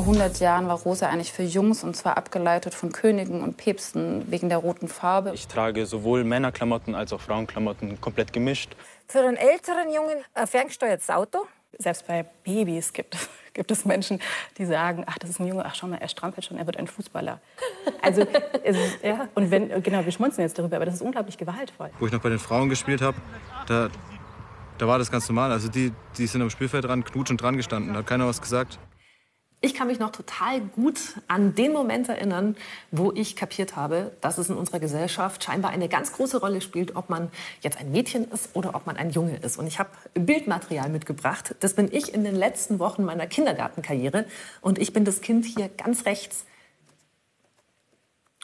Vor 100 Jahren war Rosa eigentlich für Jungs und zwar abgeleitet von Königen und Päpsten wegen der roten Farbe. Ich trage sowohl Männerklamotten als auch Frauenklamotten komplett gemischt. Für einen älteren Jungen ein ferngesteuertes Auto? Selbst bei Babys gibt, gibt es Menschen, die sagen, ach, das ist ein Junge, ach, schau mal, er strampelt schon, er wird ein Fußballer. Also, es, ja, und wenn, genau, wir schmunzeln jetzt darüber, aber das ist unglaublich gewaltvoll. Wo ich noch bei den Frauen gespielt habe, da, da war das ganz normal. Also die, die sind am Spielfeld dran, knutschend dran gestanden, da hat keiner was gesagt. Ich kann mich noch total gut an den Moment erinnern, wo ich kapiert habe, dass es in unserer Gesellschaft scheinbar eine ganz große Rolle spielt, ob man jetzt ein Mädchen ist oder ob man ein Junge ist. Und ich habe Bildmaterial mitgebracht. Das bin ich in den letzten Wochen meiner Kindergartenkarriere. Und ich bin das Kind hier ganz rechts.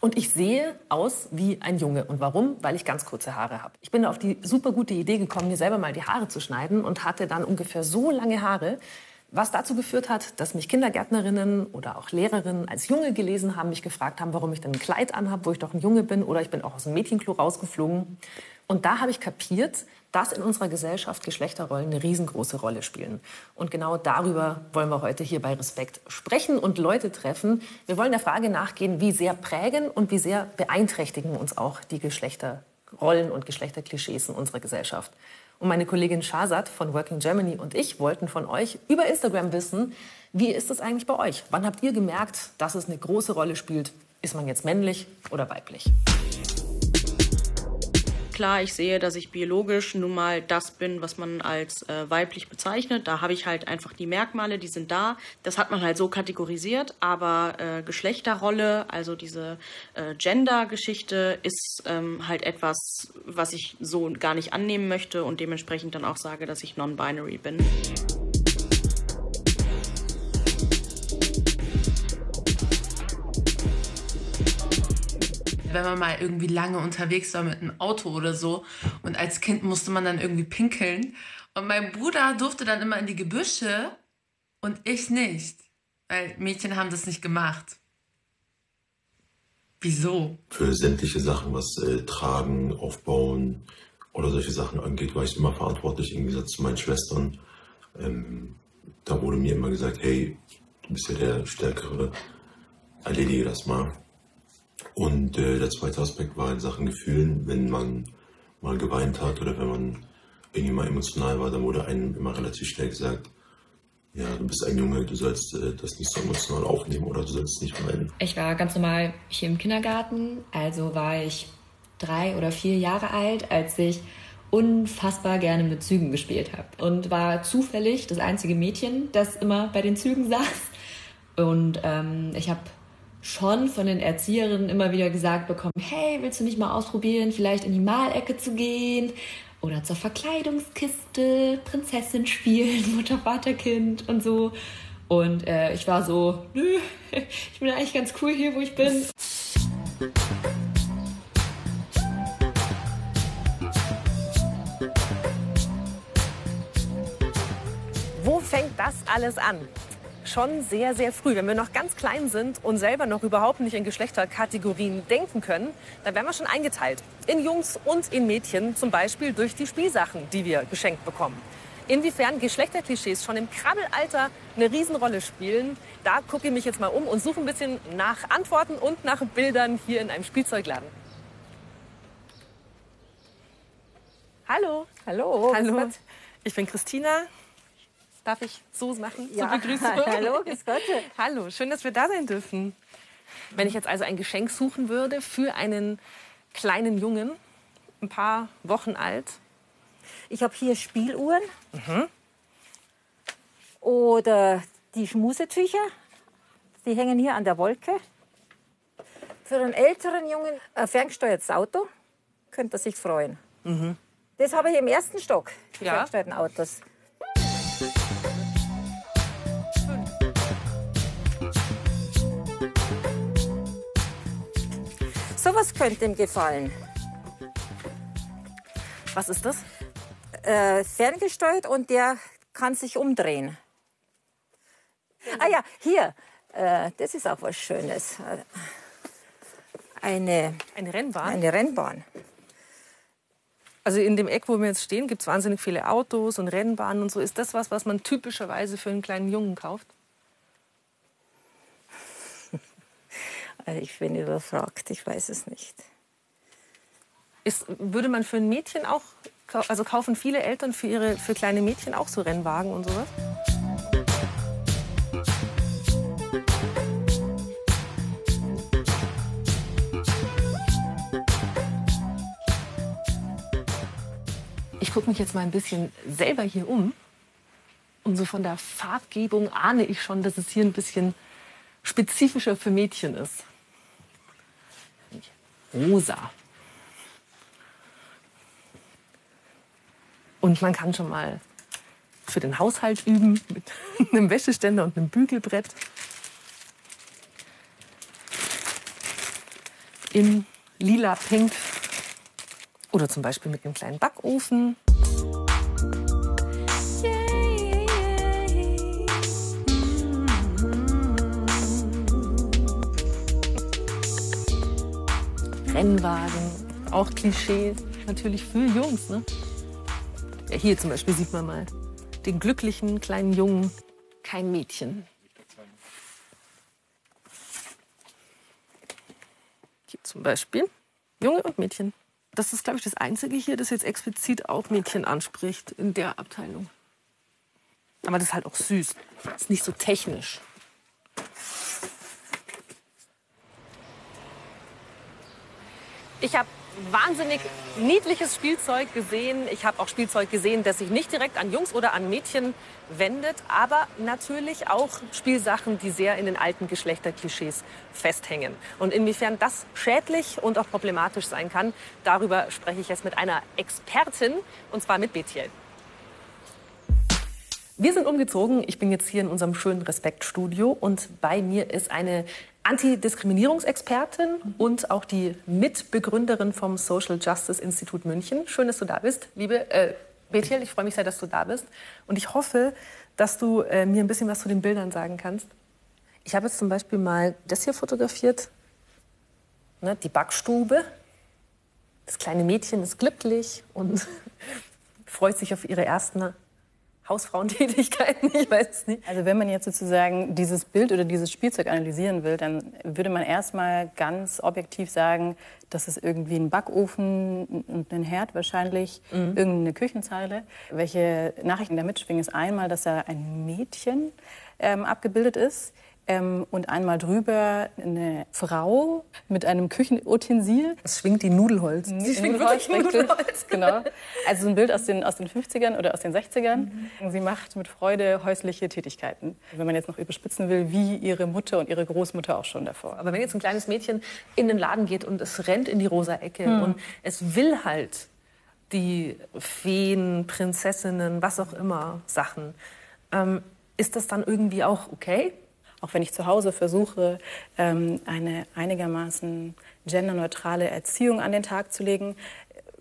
Und ich sehe aus wie ein Junge. Und warum? Weil ich ganz kurze Haare habe. Ich bin auf die super gute Idee gekommen, mir selber mal die Haare zu schneiden und hatte dann ungefähr so lange Haare, was dazu geführt hat, dass mich Kindergärtnerinnen oder auch Lehrerinnen als Junge gelesen haben, mich gefragt haben, warum ich denn ein Kleid anhabe, wo ich doch ein Junge bin, oder ich bin auch aus dem Mädchenklo rausgeflogen. Und da habe ich kapiert, dass in unserer Gesellschaft Geschlechterrollen eine riesengroße Rolle spielen. Und genau darüber wollen wir heute hier bei Respekt sprechen und Leute treffen. Wir wollen der Frage nachgehen, wie sehr prägen und wie sehr beeinträchtigen uns auch die Geschlechterrollen und Geschlechterklischees in unserer Gesellschaft. Und meine Kollegin Shazad von Working Germany und ich wollten von euch über Instagram wissen, wie ist es eigentlich bei euch? Wann habt ihr gemerkt, dass es eine große Rolle spielt? Ist man jetzt männlich oder weiblich? Klar, ich sehe, dass ich biologisch nun mal das bin, was man als äh, weiblich bezeichnet. Da habe ich halt einfach die Merkmale, die sind da. Das hat man halt so kategorisiert. Aber äh, Geschlechterrolle, also diese äh, Gender-Geschichte, ist ähm, halt etwas, was ich so gar nicht annehmen möchte und dementsprechend dann auch sage, dass ich non-binary bin. Wenn man mal irgendwie lange unterwegs war mit einem Auto oder so. Und als Kind musste man dann irgendwie pinkeln. Und mein Bruder durfte dann immer in die Gebüsche und ich nicht. Weil Mädchen haben das nicht gemacht. Wieso? Für sämtliche Sachen, was äh, Tragen, Aufbauen oder solche Sachen angeht, war ich immer verantwortlich im Gegensatz zu meinen Schwestern. Ähm, da wurde mir immer gesagt, hey, du bist ja der Stärkere, erledige das mal. Und äh, der zweite Aspekt war in Sachen Gefühlen, wenn man mal geweint hat oder wenn man irgendwie mal emotional war, dann wurde einem immer relativ schnell gesagt, ja, du bist ein Junge, du sollst äh, das nicht so emotional aufnehmen oder du sollst nicht weinen. Ich war ganz normal hier im Kindergarten, also war ich drei oder vier Jahre alt, als ich unfassbar gerne mit Zügen gespielt habe und war zufällig das einzige Mädchen, das immer bei den Zügen saß. Und ähm, ich habe schon von den Erzieherinnen immer wieder gesagt bekommen, hey, willst du nicht mal ausprobieren, vielleicht in die Malecke zu gehen oder zur Verkleidungskiste, Prinzessin spielen, Mutter, Vater, Kind und so. Und äh, ich war so, nö, ich bin eigentlich ganz cool hier, wo ich bin. Wo fängt das alles an? Schon sehr, sehr früh. Wenn wir noch ganz klein sind und selber noch überhaupt nicht in Geschlechterkategorien denken können, dann werden wir schon eingeteilt. In Jungs und in Mädchen, zum Beispiel durch die Spielsachen, die wir geschenkt bekommen. Inwiefern Geschlechterklischees schon im Krabbelalter eine Riesenrolle spielen, da gucke ich mich jetzt mal um und suche ein bisschen nach Antworten und nach Bildern hier in einem Spielzeugladen. Hallo. Hallo. Hallo. Ich bin Christina. Darf ich so machen ja. zur Begrüßung? Hallo, grüß Gott. Hallo, schön, dass wir da sein dürfen. Wenn ich jetzt also ein Geschenk suchen würde für einen kleinen Jungen, ein paar Wochen alt. Ich habe hier Spieluhren. Mhm. Oder die Schmusetücher. Die hängen hier an der Wolke. Für einen älteren Jungen ein ferngesteuertes Auto. Könnte er sich freuen. Mhm. Das habe ich im ersten Stock, die ja. ferngesteuerten Autos. Sowas könnte ihm gefallen. Was ist das? Äh, ferngesteuert und der kann sich umdrehen. Ah ja, hier, äh, das ist auch was Schönes. Eine, eine Rennbahn? Eine Rennbahn. Also in dem Eck, wo wir jetzt stehen, gibt es wahnsinnig viele Autos und Rennbahnen und so. Ist das was, was man typischerweise für einen kleinen Jungen kauft? Also ich bin überfragt, ich weiß es nicht. Ist, würde man für ein Mädchen auch, also kaufen viele Eltern für ihre für kleine Mädchen auch so Rennwagen und sowas? Gucke mich jetzt mal ein bisschen selber hier um. Und so von der Farbgebung ahne ich schon, dass es hier ein bisschen spezifischer für Mädchen ist. Rosa. Und man kann schon mal für den Haushalt üben mit einem Wäscheständer und einem Bügelbrett. In lila Pink. Oder zum Beispiel mit einem kleinen Backofen. Rennwagen, auch Klischee, natürlich für Jungs. Ne? Ja, hier zum Beispiel sieht man mal den glücklichen kleinen Jungen, kein Mädchen. Hier zum Beispiel Junge und Mädchen. Das ist, glaube ich, das Einzige hier, das jetzt explizit auch Mädchen anspricht in der Abteilung. Aber das ist halt auch süß. Das ist nicht so technisch. Ich habe wahnsinnig niedliches Spielzeug gesehen. Ich habe auch Spielzeug gesehen, das sich nicht direkt an Jungs oder an Mädchen wendet, aber natürlich auch Spielsachen, die sehr in den alten Geschlechterklischees festhängen. Und inwiefern das schädlich und auch problematisch sein kann, darüber spreche ich jetzt mit einer Expertin, und zwar mit Betiel. Wir sind umgezogen. Ich bin jetzt hier in unserem schönen Respektstudio und bei mir ist eine Antidiskriminierungsexpertin und auch die Mitbegründerin vom Social Justice Institut München. Schön, dass du da bist, liebe äh, Betiel. Ich freue mich sehr, dass du da bist und ich hoffe, dass du äh, mir ein bisschen was zu den Bildern sagen kannst. Ich habe jetzt zum Beispiel mal das hier fotografiert, ne, die Backstube. Das kleine Mädchen ist glücklich und freut sich auf ihre ersten Hausfrauentätigkeiten, ich weiß es nicht. Also wenn man jetzt sozusagen dieses Bild oder dieses Spielzeug analysieren will, dann würde man erstmal ganz objektiv sagen, das ist irgendwie ein Backofen und ein Herd wahrscheinlich, mhm. irgendeine Küchenzeile. Welche Nachrichten da mitschwingen, ist einmal, dass da ein Mädchen ähm, abgebildet ist ähm, und einmal drüber eine Frau mit einem Küchenutensil. Es schwingt die Nudelholz. Sie schwingt wirklich Nudelholz. Genau. Also ein Bild aus den, aus den 50ern oder aus den 60ern. Mhm. Sie macht mit Freude häusliche Tätigkeiten. Wenn man jetzt noch überspitzen will, wie ihre Mutter und ihre Großmutter auch schon davor. Aber wenn jetzt ein kleines Mädchen in den Laden geht und es rennt in die rosa Ecke mhm. und es will halt die Feen, Prinzessinnen, was auch immer Sachen, ähm, ist das dann irgendwie auch okay? Auch wenn ich zu Hause versuche, ähm, eine einigermaßen genderneutrale Erziehung an den Tag zu legen,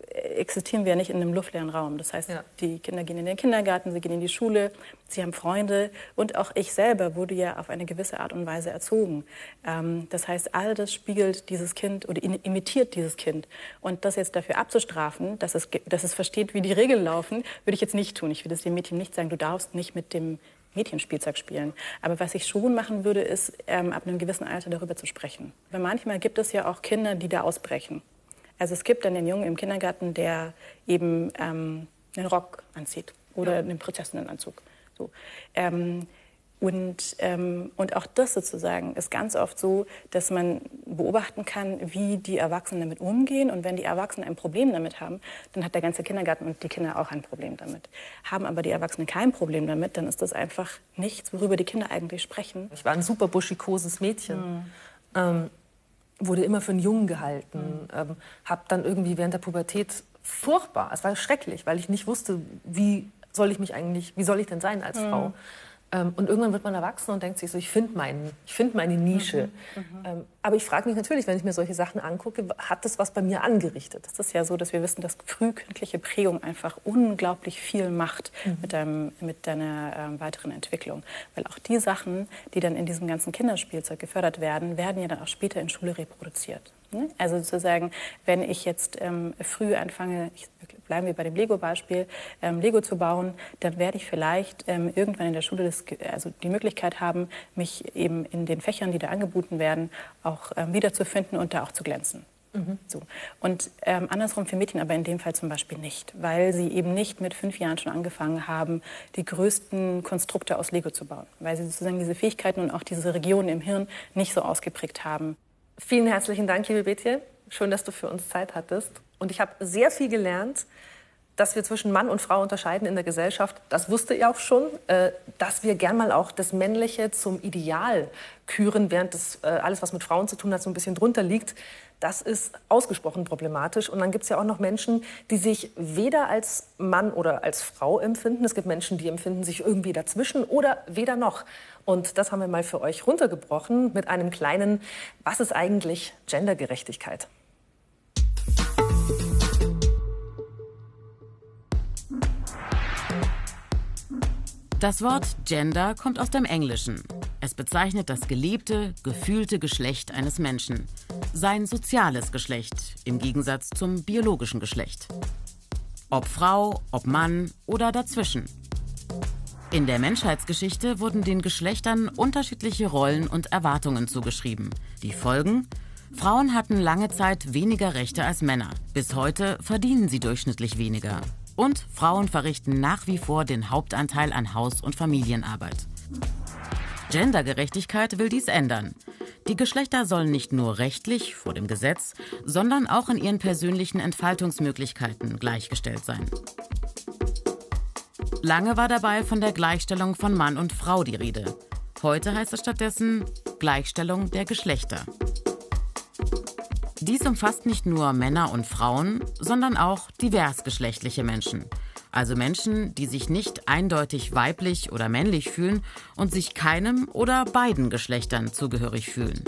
äh, existieren wir ja nicht in einem luftleeren Raum. Das heißt, ja. die Kinder gehen in den Kindergarten, sie gehen in die Schule, sie haben Freunde und auch ich selber wurde ja auf eine gewisse Art und Weise erzogen. Ähm, das heißt, all das spiegelt dieses Kind oder imitiert dieses Kind. Und das jetzt dafür abzustrafen, dass es, dass es versteht, wie die Regeln laufen, würde ich jetzt nicht tun. Ich würde es dem Mädchen nicht sagen, du darfst nicht mit dem Mädchenspielzeug spielen. Aber was ich schon machen würde, ist, ähm, ab einem gewissen Alter darüber zu sprechen. Weil manchmal gibt es ja auch Kinder, die da ausbrechen. Also es gibt dann den Jungen im Kindergarten, der eben ähm, einen Rock anzieht oder ja. einen Prinzessinnenanzug. So. Ähm, und, ähm, und auch das sozusagen ist ganz oft so, dass man beobachten kann, wie die Erwachsenen damit umgehen. Und wenn die Erwachsenen ein Problem damit haben, dann hat der ganze Kindergarten und die Kinder auch ein Problem damit. Haben aber die Erwachsenen kein Problem damit, dann ist das einfach nichts, worüber die Kinder eigentlich sprechen. Ich war ein super buschikoses Mädchen. Mhm. Ähm, wurde immer für einen Jungen gehalten. Mhm. Ähm, hab dann irgendwie während der Pubertät furchtbar, es war schrecklich, weil ich nicht wusste, wie soll ich mich eigentlich, wie soll ich denn sein als mhm. Frau? Ähm, und irgendwann wird man erwachsen und denkt sich so, ich finde find meine Nische. Mhm, mhm. ähm, aber ich frage mich natürlich, wenn ich mir solche Sachen angucke, hat das was bei mir angerichtet? Es ist ja so, dass wir wissen, dass frühkindliche Prägung einfach unglaublich viel macht mhm. mit, deinem, mit deiner äh, weiteren Entwicklung. Weil auch die Sachen, die dann in diesem ganzen Kinderspielzeug gefördert werden, werden ja dann auch später in Schule reproduziert. Ne? Also sozusagen, wenn ich jetzt ähm, früh anfange, ich, bleiben wir bei dem Lego-Beispiel, ähm, Lego zu bauen, dann werde ich vielleicht ähm, irgendwann in der Schule das, also die Möglichkeit haben, mich eben in den Fächern, die da angeboten werden, auch ähm, wiederzufinden und da auch zu glänzen. Mhm. So. Und ähm, andersrum für Mädchen aber in dem Fall zum Beispiel nicht, weil sie eben nicht mit fünf Jahren schon angefangen haben, die größten Konstrukte aus Lego zu bauen, weil sie sozusagen diese Fähigkeiten und auch diese Regionen im Hirn nicht so ausgeprägt haben. Vielen herzlichen Dank, liebe Betje. Schön, dass du für uns Zeit hattest. Und ich habe sehr viel gelernt, dass wir zwischen Mann und Frau unterscheiden in der Gesellschaft. Das wusste ich auch schon, äh, dass wir gern mal auch das Männliche zum Ideal küren, während das äh, alles, was mit Frauen zu tun hat, so ein bisschen drunter liegt. Das ist ausgesprochen problematisch. Und dann gibt es ja auch noch Menschen, die sich weder als Mann oder als Frau empfinden. Es gibt Menschen, die empfinden sich irgendwie dazwischen oder weder noch. Und das haben wir mal für euch runtergebrochen mit einem kleinen, was ist eigentlich Gendergerechtigkeit? Das Wort Gender kommt aus dem Englischen. Es bezeichnet das gelebte, gefühlte Geschlecht eines Menschen. Sein soziales Geschlecht im Gegensatz zum biologischen Geschlecht. Ob Frau, ob Mann oder dazwischen. In der Menschheitsgeschichte wurden den Geschlechtern unterschiedliche Rollen und Erwartungen zugeschrieben. Die Folgen? Frauen hatten lange Zeit weniger Rechte als Männer. Bis heute verdienen sie durchschnittlich weniger. Und Frauen verrichten nach wie vor den Hauptanteil an Haus- und Familienarbeit. Gendergerechtigkeit will dies ändern. Die Geschlechter sollen nicht nur rechtlich vor dem Gesetz, sondern auch in ihren persönlichen Entfaltungsmöglichkeiten gleichgestellt sein. Lange war dabei von der Gleichstellung von Mann und Frau die Rede. Heute heißt es stattdessen Gleichstellung der Geschlechter. Dies umfasst nicht nur Männer und Frauen, sondern auch diversgeschlechtliche Menschen. Also Menschen, die sich nicht eindeutig weiblich oder männlich fühlen und sich keinem oder beiden Geschlechtern zugehörig fühlen.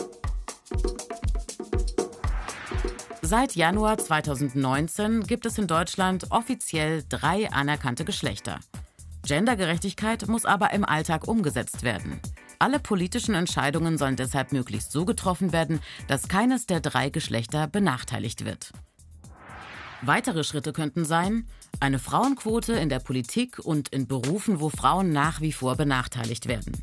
Seit Januar 2019 gibt es in Deutschland offiziell drei anerkannte Geschlechter. Gendergerechtigkeit muss aber im Alltag umgesetzt werden. Alle politischen Entscheidungen sollen deshalb möglichst so getroffen werden, dass keines der drei Geschlechter benachteiligt wird. Weitere Schritte könnten sein, eine Frauenquote in der Politik und in Berufen, wo Frauen nach wie vor benachteiligt werden.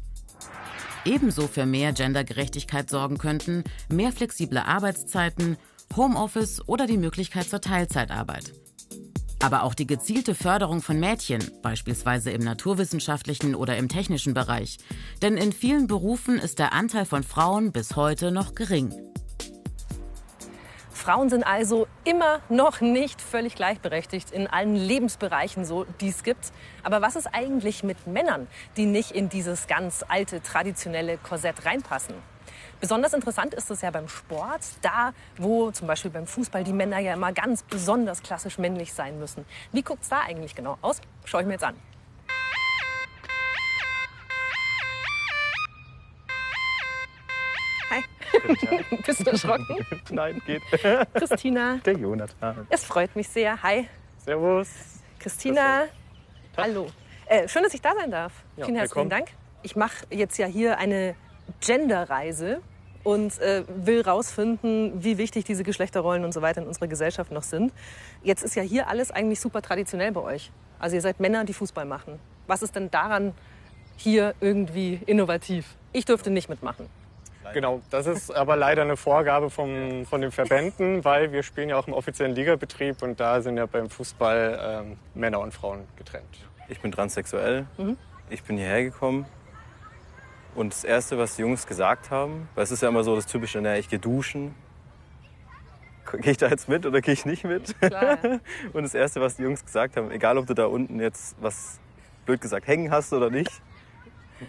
Ebenso für mehr Gendergerechtigkeit sorgen könnten mehr flexible Arbeitszeiten, Homeoffice oder die Möglichkeit zur Teilzeitarbeit. Aber auch die gezielte Förderung von Mädchen, beispielsweise im naturwissenschaftlichen oder im technischen Bereich. Denn in vielen Berufen ist der Anteil von Frauen bis heute noch gering. Frauen sind also immer noch nicht völlig gleichberechtigt in allen Lebensbereichen, so die es gibt. Aber was ist eigentlich mit Männern, die nicht in dieses ganz alte traditionelle Korsett reinpassen? Besonders interessant ist es ja beim Sport, da wo zum Beispiel beim Fußball die Männer ja immer ganz besonders klassisch männlich sein müssen. Wie guckt es da eigentlich genau aus? Schaue ich mir jetzt an. Bist du erschrocken? Nein, geht. Christina. Der Jonathan. Es freut mich sehr. Hi. Servus. Christina. Hallo. Äh, schön, dass ich da sein darf. Ja, Vielen herzlichen willkommen. Dank. Ich mache jetzt ja hier eine Genderreise und äh, will rausfinden, wie wichtig diese Geschlechterrollen und so weiter in unserer Gesellschaft noch sind. Jetzt ist ja hier alles eigentlich super traditionell bei euch. Also ihr seid Männer, die Fußball machen. Was ist denn daran hier irgendwie innovativ? Ich dürfte nicht mitmachen. Genau, das ist aber leider eine Vorgabe vom, von den Verbänden, weil wir spielen ja auch im offiziellen Ligabetrieb und da sind ja beim Fußball ähm, Männer und Frauen getrennt. Ich bin transsexuell. Mhm. Ich bin hierher gekommen. Und das Erste, was die Jungs gesagt haben, weil es ist ja immer so das Typische, naja, ich gehe duschen. Gehe ich da jetzt mit oder gehe ich nicht mit? Klar. Und das Erste, was die Jungs gesagt haben, egal ob du da unten jetzt was, blöd gesagt, hängen hast oder nicht,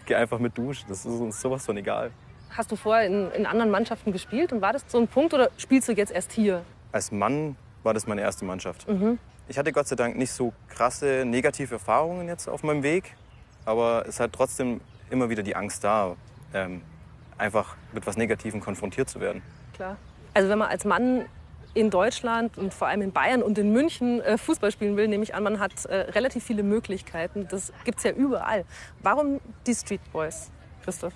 geh einfach mit duschen. Das ist uns sowas von egal. Hast du vorher in, in anderen Mannschaften gespielt und war das so ein Punkt oder spielst du jetzt erst hier? Als Mann war das meine erste Mannschaft. Mhm. Ich hatte Gott sei Dank nicht so krasse negative Erfahrungen jetzt auf meinem Weg, aber es hat trotzdem immer wieder die Angst da, ähm, einfach mit was Negativem konfrontiert zu werden. Klar. Also wenn man als Mann in Deutschland und vor allem in Bayern und in München äh, Fußball spielen will, nehme ich an, man hat äh, relativ viele Möglichkeiten. Das gibt es ja überall. Warum die Street Boys, Christoph?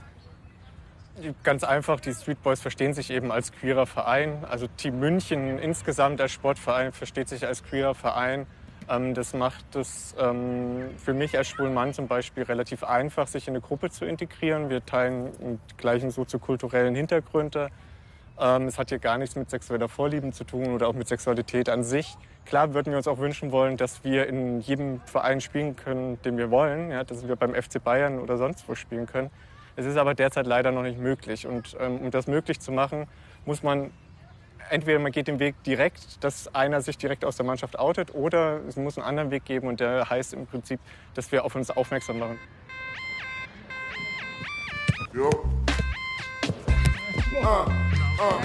Ganz einfach, die Street Boys verstehen sich eben als queerer Verein. Also Team München insgesamt als Sportverein versteht sich als queerer Verein. Ähm, das macht es ähm, für mich als schwulen Mann zum Beispiel relativ einfach, sich in eine Gruppe zu integrieren. Wir teilen die gleichen soziokulturellen Hintergründe. Ähm, es hat hier gar nichts mit sexueller Vorlieben zu tun oder auch mit Sexualität an sich. Klar würden wir uns auch wünschen wollen, dass wir in jedem Verein spielen können, den wir wollen, ja, dass wir beim FC Bayern oder sonst wo spielen können. Es ist aber derzeit leider noch nicht möglich. Und ähm, um das möglich zu machen, muss man entweder man geht den Weg direkt, dass einer sich direkt aus der Mannschaft outet, oder es muss einen anderen Weg geben und der heißt im Prinzip, dass wir auf uns aufmerksam machen. Jo. Ah, ah.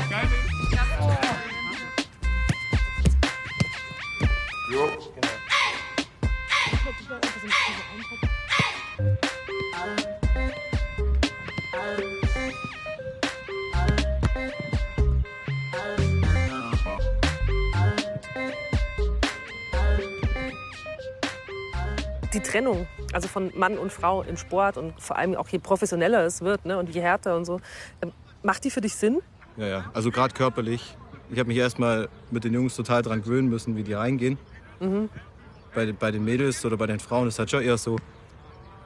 Jo. Die Trennung, also von Mann und Frau im Sport und vor allem auch je professioneller es wird ne, und je härter und so, ähm, macht die für dich Sinn? Ja, ja. Also gerade körperlich. Ich habe mich erstmal mit den Jungs total dran gewöhnen müssen, wie die reingehen. Mhm. Bei, bei den Mädels oder bei den Frauen ist halt schon eher so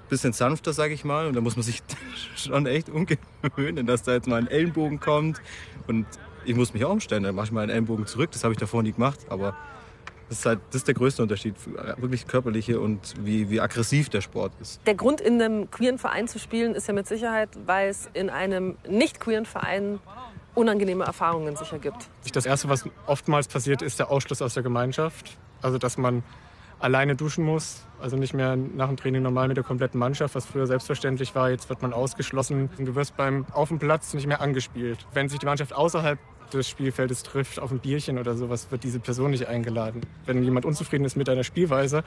bisschen sanfter, sage ich mal. Und da muss man sich schon echt umgewöhnen, dass da jetzt mal ein Ellenbogen kommt. Und ich muss mich auch umstellen. Dann mache ich mal einen Ellenbogen zurück. Das habe ich davor nie gemacht. Aber das ist, halt, das ist der größte Unterschied, wirklich körperliche und wie, wie aggressiv der Sport ist. Der Grund, in einem queeren Verein zu spielen, ist ja mit Sicherheit, weil es in einem nicht queeren Verein unangenehme Erfahrungen sicher gibt. Das Erste, was oftmals passiert, ist der Ausschluss aus der Gemeinschaft. Also, dass man alleine duschen muss, also nicht mehr nach dem Training normal mit der kompletten Mannschaft, was früher selbstverständlich war. Jetzt wird man ausgeschlossen. Du wirst beim auf dem Platz nicht mehr angespielt. Wenn sich die Mannschaft außerhalb des Spielfeldes trifft, auf ein Bierchen oder sowas, wird diese Person nicht eingeladen. Wenn jemand unzufrieden ist mit deiner Spielweise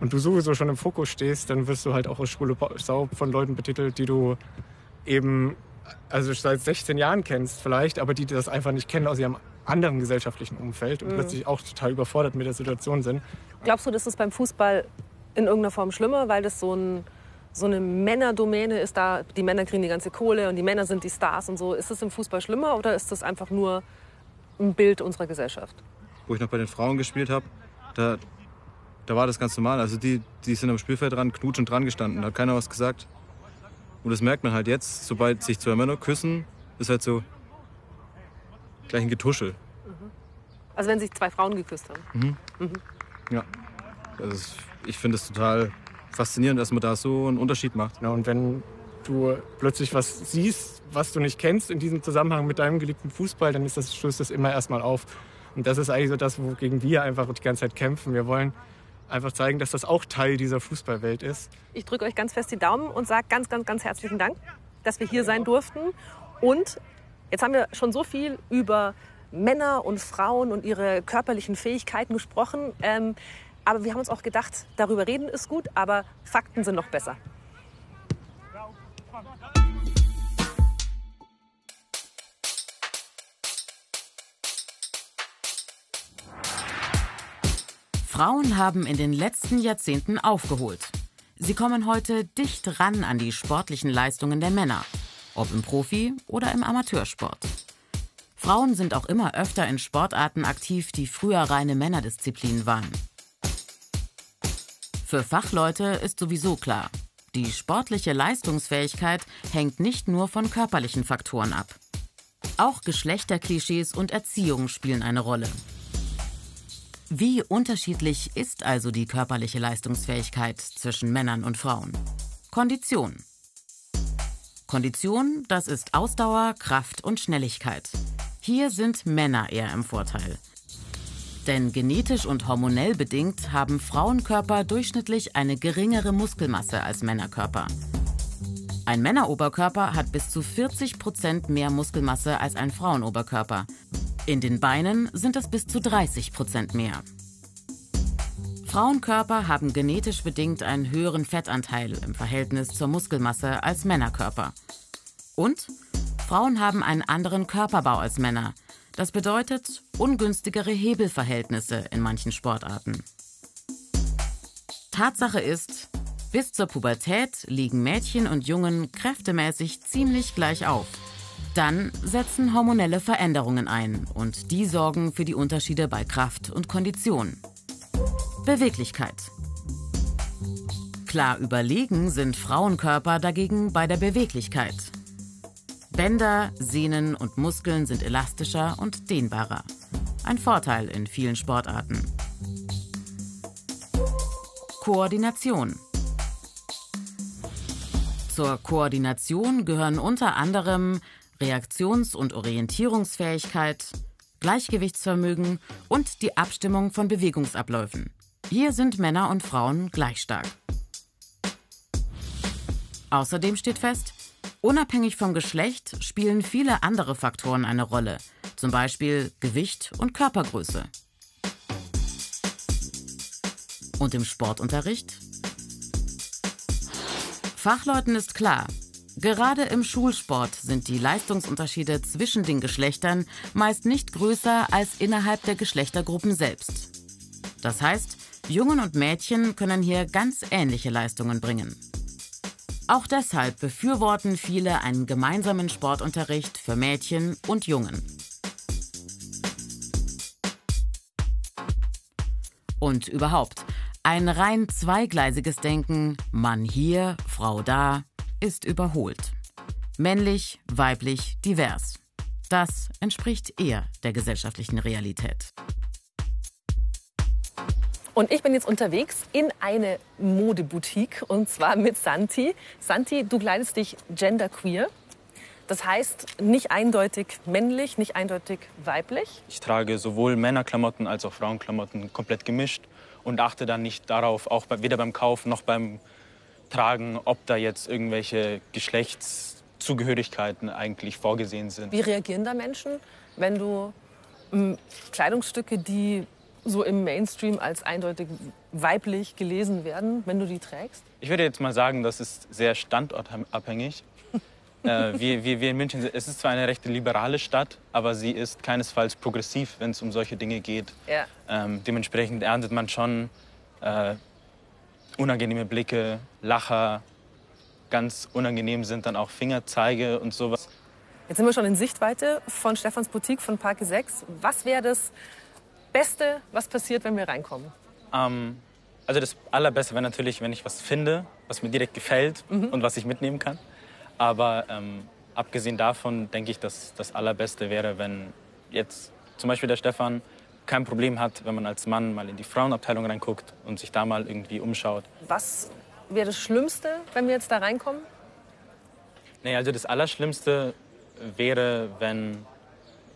und du sowieso schon im Fokus stehst, dann wirst du halt auch als schwule Sau von Leuten betitelt, die du eben also seit 16 Jahren kennst vielleicht, aber die das einfach nicht kennen aus ihrem anderen gesellschaftlichen Umfeld und mhm. plötzlich auch total überfordert mit der Situation sind. Glaubst du, das ist beim Fußball in irgendeiner Form schlimmer, weil das so ein so eine Männerdomäne ist da, die Männer kriegen die ganze Kohle und die Männer sind die Stars und so. Ist das im Fußball schlimmer oder ist das einfach nur ein Bild unserer Gesellschaft? Wo ich noch bei den Frauen gespielt habe, da, da war das ganz normal. Also die, die sind am Spielfeld dran, knutschend dran gestanden, da hat keiner was gesagt. Und das merkt man halt jetzt, sobald sich zwei Männer küssen, ist halt so gleich ein Getuschel. Mhm. Also wenn sich zwei Frauen geküsst haben? Mhm. Mhm. Ja. Also ich finde es total faszinierend, dass man da so einen Unterschied macht. Ja, und wenn du plötzlich was siehst, was du nicht kennst in diesem Zusammenhang mit deinem geliebten Fußball, dann ist das, stößt das immer erstmal auf. Und das ist eigentlich so das, wogegen wir einfach die ganze Zeit kämpfen. Wir wollen einfach zeigen, dass das auch Teil dieser Fußballwelt ist. Ich drücke euch ganz fest die Daumen und sage ganz, ganz, ganz herzlichen Dank, dass wir hier sein durften. Und jetzt haben wir schon so viel über Männer und Frauen und ihre körperlichen Fähigkeiten gesprochen. Ähm, aber wir haben uns auch gedacht, darüber reden ist gut, aber Fakten sind noch besser. Frauen haben in den letzten Jahrzehnten aufgeholt. Sie kommen heute dicht ran an die sportlichen Leistungen der Männer, ob im Profi- oder im Amateursport. Frauen sind auch immer öfter in Sportarten aktiv, die früher reine Männerdisziplinen waren. Für Fachleute ist sowieso klar, die sportliche Leistungsfähigkeit hängt nicht nur von körperlichen Faktoren ab. Auch Geschlechterklischees und Erziehung spielen eine Rolle. Wie unterschiedlich ist also die körperliche Leistungsfähigkeit zwischen Männern und Frauen? Kondition. Kondition, das ist Ausdauer, Kraft und Schnelligkeit. Hier sind Männer eher im Vorteil. Denn genetisch und hormonell bedingt haben Frauenkörper durchschnittlich eine geringere Muskelmasse als Männerkörper. Ein Männeroberkörper hat bis zu 40 Prozent mehr Muskelmasse als ein Frauenoberkörper. In den Beinen sind es bis zu 30 Prozent mehr. Frauenkörper haben genetisch bedingt einen höheren Fettanteil im Verhältnis zur Muskelmasse als Männerkörper. Und Frauen haben einen anderen Körperbau als Männer. Das bedeutet ungünstigere Hebelverhältnisse in manchen Sportarten. Tatsache ist, bis zur Pubertät liegen Mädchen und Jungen kräftemäßig ziemlich gleich auf. Dann setzen hormonelle Veränderungen ein und die sorgen für die Unterschiede bei Kraft und Kondition. Beweglichkeit. Klar überlegen sind Frauenkörper dagegen bei der Beweglichkeit. Bänder, Sehnen und Muskeln sind elastischer und dehnbarer. Ein Vorteil in vielen Sportarten. Koordination. Zur Koordination gehören unter anderem Reaktions- und Orientierungsfähigkeit, Gleichgewichtsvermögen und die Abstimmung von Bewegungsabläufen. Hier sind Männer und Frauen gleich stark. Außerdem steht fest, unabhängig vom Geschlecht spielen viele andere Faktoren eine Rolle, zum Beispiel Gewicht und Körpergröße. Und im Sportunterricht? Fachleuten ist klar, gerade im Schulsport sind die Leistungsunterschiede zwischen den Geschlechtern meist nicht größer als innerhalb der Geschlechtergruppen selbst. Das heißt, Jungen und Mädchen können hier ganz ähnliche Leistungen bringen. Auch deshalb befürworten viele einen gemeinsamen Sportunterricht für Mädchen und Jungen. Und überhaupt, ein rein zweigleisiges Denken, Mann hier, Frau da, ist überholt. Männlich, weiblich, divers. Das entspricht eher der gesellschaftlichen Realität. Und ich bin jetzt unterwegs in eine Modeboutique und zwar mit Santi. Santi, du kleidest dich genderqueer. Das heißt nicht eindeutig männlich, nicht eindeutig weiblich. Ich trage sowohl Männerklamotten als auch Frauenklamotten komplett gemischt und achte dann nicht darauf, auch weder beim Kauf noch beim Tragen, ob da jetzt irgendwelche Geschlechtszugehörigkeiten eigentlich vorgesehen sind. Wie reagieren da Menschen, wenn du m, Kleidungsstücke, die so im Mainstream als eindeutig weiblich gelesen werden, wenn du die trägst? Ich würde jetzt mal sagen, das ist sehr standortabhängig. äh, wir, wir, wir in München, es ist zwar eine recht liberale Stadt, aber sie ist keinesfalls progressiv, wenn es um solche Dinge geht. Ja. Ähm, dementsprechend erntet man schon äh, unangenehme Blicke, Lacher. Ganz unangenehm sind dann auch Fingerzeige und sowas. Jetzt sind wir schon in Sichtweite von Stefans Boutique von Parke 6. Was wäre das Beste, was passiert, wenn wir reinkommen? Ähm, also das Allerbeste wäre natürlich, wenn ich was finde, was mir direkt gefällt Mhm. und was ich mitnehmen kann. Aber ähm, abgesehen davon denke ich, dass das Allerbeste wäre, wenn jetzt zum Beispiel der Stefan kein Problem hat, wenn man als Mann mal in die Frauenabteilung reinguckt und sich da mal irgendwie umschaut. Was wäre das Schlimmste, wenn wir jetzt da reinkommen? Nee, also das Allerschlimmste wäre, wenn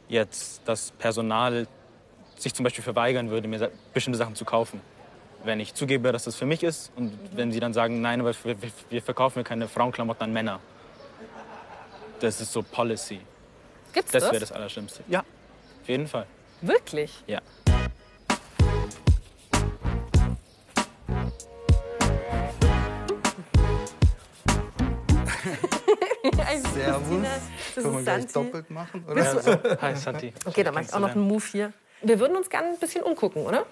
jetzt das Personal sich zum Beispiel verweigern würde, mir bestimmte Sachen zu kaufen. Wenn ich zugebe, dass das für mich ist und wenn sie dann sagen, nein, aber wir, verkaufen ja keine Frauenklamotten an Männer. Das ist so Policy. Gibt's das das? wäre das Allerschlimmste. Ja, auf jeden Fall. Wirklich? Ja. Servus. Das Können wir ist gleich Santi. doppelt machen? Oder? Bist du- Hi, Santi. Okay, dann mache ich auch noch einen Move hier. Wir würden uns gerne ein bisschen umgucken, oder?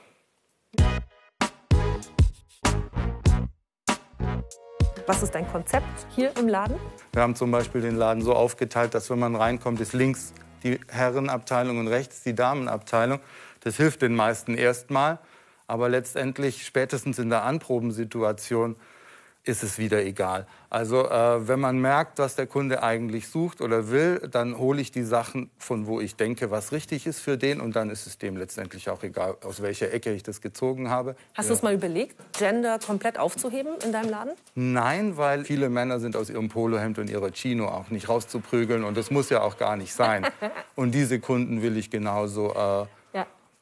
Was ist dein Konzept hier im Laden? Wir haben zum Beispiel den Laden so aufgeteilt, dass wenn man reinkommt, ist links die Herrenabteilung und rechts die Damenabteilung. Das hilft den meisten erstmal, aber letztendlich spätestens in der Anprobensituation ist es wieder egal. Also äh, wenn man merkt, was der Kunde eigentlich sucht oder will, dann hole ich die Sachen von wo ich denke, was richtig ist für den und dann ist es dem letztendlich auch egal, aus welcher Ecke ich das gezogen habe. Hast Ja. du es mal überlegt, Gender komplett aufzuheben in deinem Laden? Nein, weil viele Männer sind aus ihrem Polohemd und ihrer Chino auch nicht rauszuprügeln und das muss ja auch gar nicht sein. Und diese Kunden will ich genauso äh.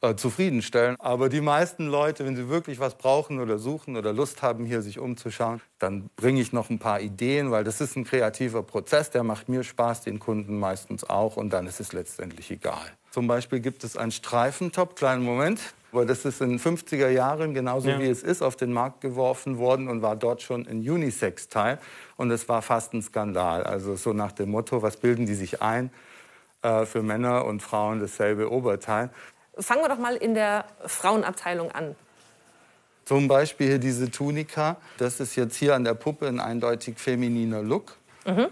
Äh, zufriedenstellen. Aber die meisten Leute, wenn sie wirklich was brauchen oder suchen oder Lust haben, hier sich umzuschauen, dann bringe ich noch ein paar Ideen, weil das ist ein kreativer Prozess, der macht mir Spaß, den Kunden meistens auch und dann ist es letztendlich egal. Zum Beispiel gibt es einen Streifentop, kleinen Moment. Aber das ist in den 50er Jahren, genauso Ja. wie es ist, auf den Markt geworfen worden und war dort schon ein Unisex-Teil. Und es war fast ein Skandal. Also so nach dem Motto, was bilden die sich ein? Äh, für Männer und Frauen dasselbe Oberteil. Fangen wir doch mal in der Frauenabteilung an. Zum Beispiel hier diese Tunika. Das ist jetzt hier an der Puppe ein eindeutig femininer Look. Mhm.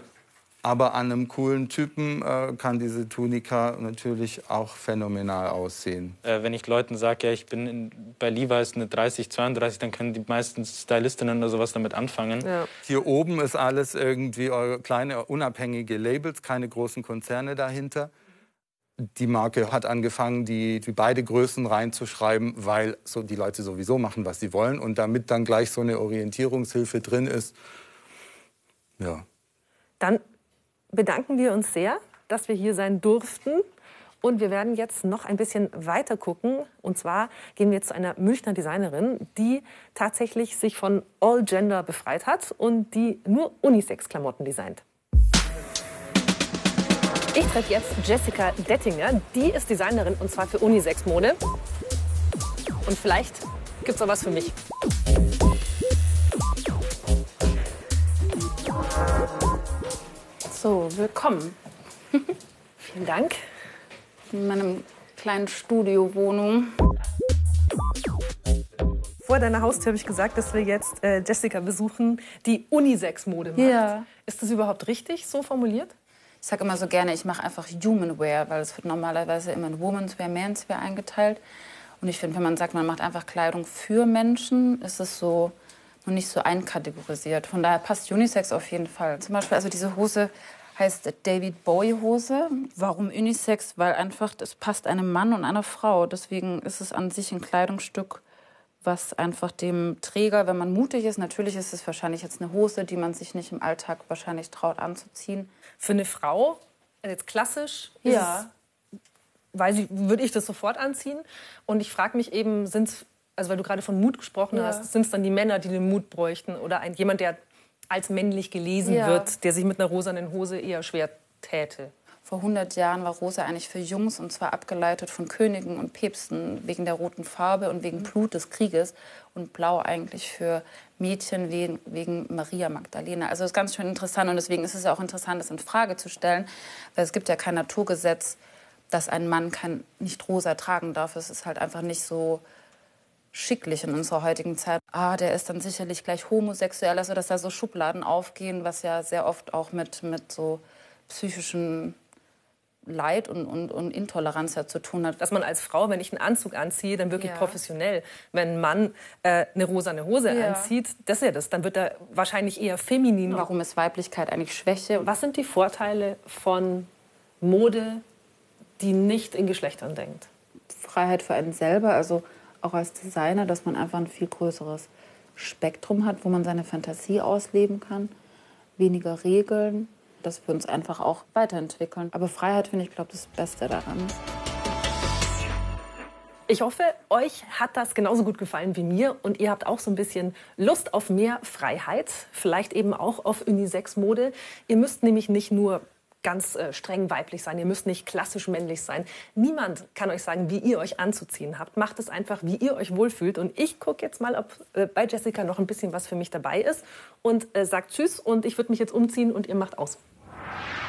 Aber an einem coolen Typen äh, kann diese Tunika natürlich auch phänomenal aussehen. Äh, wenn ich Leuten sage, ja, ich bin in, bei Levi's eine 30, 32, dann können die meisten Stylistinnen oder sowas damit anfangen. Ja. Hier oben ist alles irgendwie eure kleine unabhängige Labels, keine großen Konzerne dahinter. Die Marke hat angefangen, die, die beide Größen reinzuschreiben, weil so die Leute sowieso machen, was sie wollen. Und damit dann gleich so eine Orientierungshilfe drin ist, ja. Dann bedanken wir uns sehr, dass wir hier sein durften. Und wir werden jetzt noch ein bisschen weiter gucken. Und zwar gehen wir jetzt zu einer Münchner Designerin, die tatsächlich sich von All Gender befreit hat und die nur Unisex-Klamotten designt. Ich treffe jetzt Jessica Dettinger. Die ist Designerin und zwar für Unisex-Mode. Und vielleicht gibt es auch was für mich. So, willkommen. Vielen Dank. In meinem kleinen Studiowohnung. Vor deiner Haustür habe ich gesagt, dass wir jetzt äh, Jessica besuchen, die Unisex-Mode macht. Ja. Ist das überhaupt richtig so formuliert? Ich sage immer so gerne, ich mache einfach Human Wear, weil es wird normalerweise immer in Women's Wear, Men's Wear eingeteilt. Und ich finde, wenn man sagt, man macht einfach Kleidung für Menschen, ist es so noch nicht so einkategorisiert. Von daher passt Unisex auf jeden Fall. Zum Beispiel, also diese Hose heißt David Bowie Hose. Warum Unisex? Weil einfach das passt einem Mann und einer Frau. Deswegen ist es an sich ein Kleidungsstück, was einfach dem Träger, wenn man mutig ist, natürlich ist es wahrscheinlich jetzt eine Hose, die man sich nicht im Alltag wahrscheinlich traut anzuziehen. Für eine Frau, jetzt klassisch, ja. weil sie, würde ich das sofort anziehen. Und ich frage mich eben, sind es also weil du gerade von Mut gesprochen Ja. hast, sind es dann die Männer, die den Mut bräuchten oder ein, jemand, der als männlich gelesen Ja. wird, der sich mit einer rosanen Hose eher schwer täte? Vor 100 Jahren war Rosa eigentlich für Jungs und zwar abgeleitet von Königen und Päpsten wegen der roten Farbe und wegen Blut des Krieges und Blau eigentlich für Mädchen wegen, Maria Magdalena. Also das ist ganz schön interessant und deswegen ist es ja auch interessant, das in Frage zu stellen, weil es gibt ja kein Naturgesetz, dass ein Mann kein, nicht rosa tragen darf. Es ist halt einfach nicht so schicklich in unserer heutigen Zeit. Ah, der ist dann sicherlich gleich homosexuell, also dass da so Schubladen aufgehen, was ja sehr oft auch mit, mit so psychischen Leid und, und, und Intoleranz ja zu tun hat. Dass man als Frau, wenn ich einen Anzug anziehe, dann wirklich Ja. professionell. Wenn ein Mann äh, eine rosane Hose Ja. anzieht, das ist ja das. Dann wird er wahrscheinlich eher feminin. Warum ist Weiblichkeit eigentlich Schwäche? Was sind die Vorteile von Mode, die nicht in Geschlechtern denkt? Freiheit für einen selber, also auch als Designer, dass man einfach ein viel größeres Spektrum hat, wo man seine Fantasie ausleben kann, weniger Regeln, dass wir uns einfach auch weiterentwickeln. Aber Freiheit finde ich, glaube das Beste daran. Ich hoffe, euch hat das genauso gut gefallen wie mir und ihr habt auch so ein bisschen Lust auf mehr Freiheit, vielleicht eben auch auf Unisex-Mode. Ihr müsst nämlich nicht nur ganz äh, streng weiblich sein, ihr müsst nicht klassisch männlich sein. Niemand kann euch sagen, wie ihr euch anzuziehen habt. Macht es einfach, wie ihr euch wohlfühlt. Und ich gucke jetzt mal, ob äh, bei Jessica noch ein bisschen was für mich dabei ist und äh, sagt Tschüss und ich würde mich jetzt umziehen und ihr macht aus. you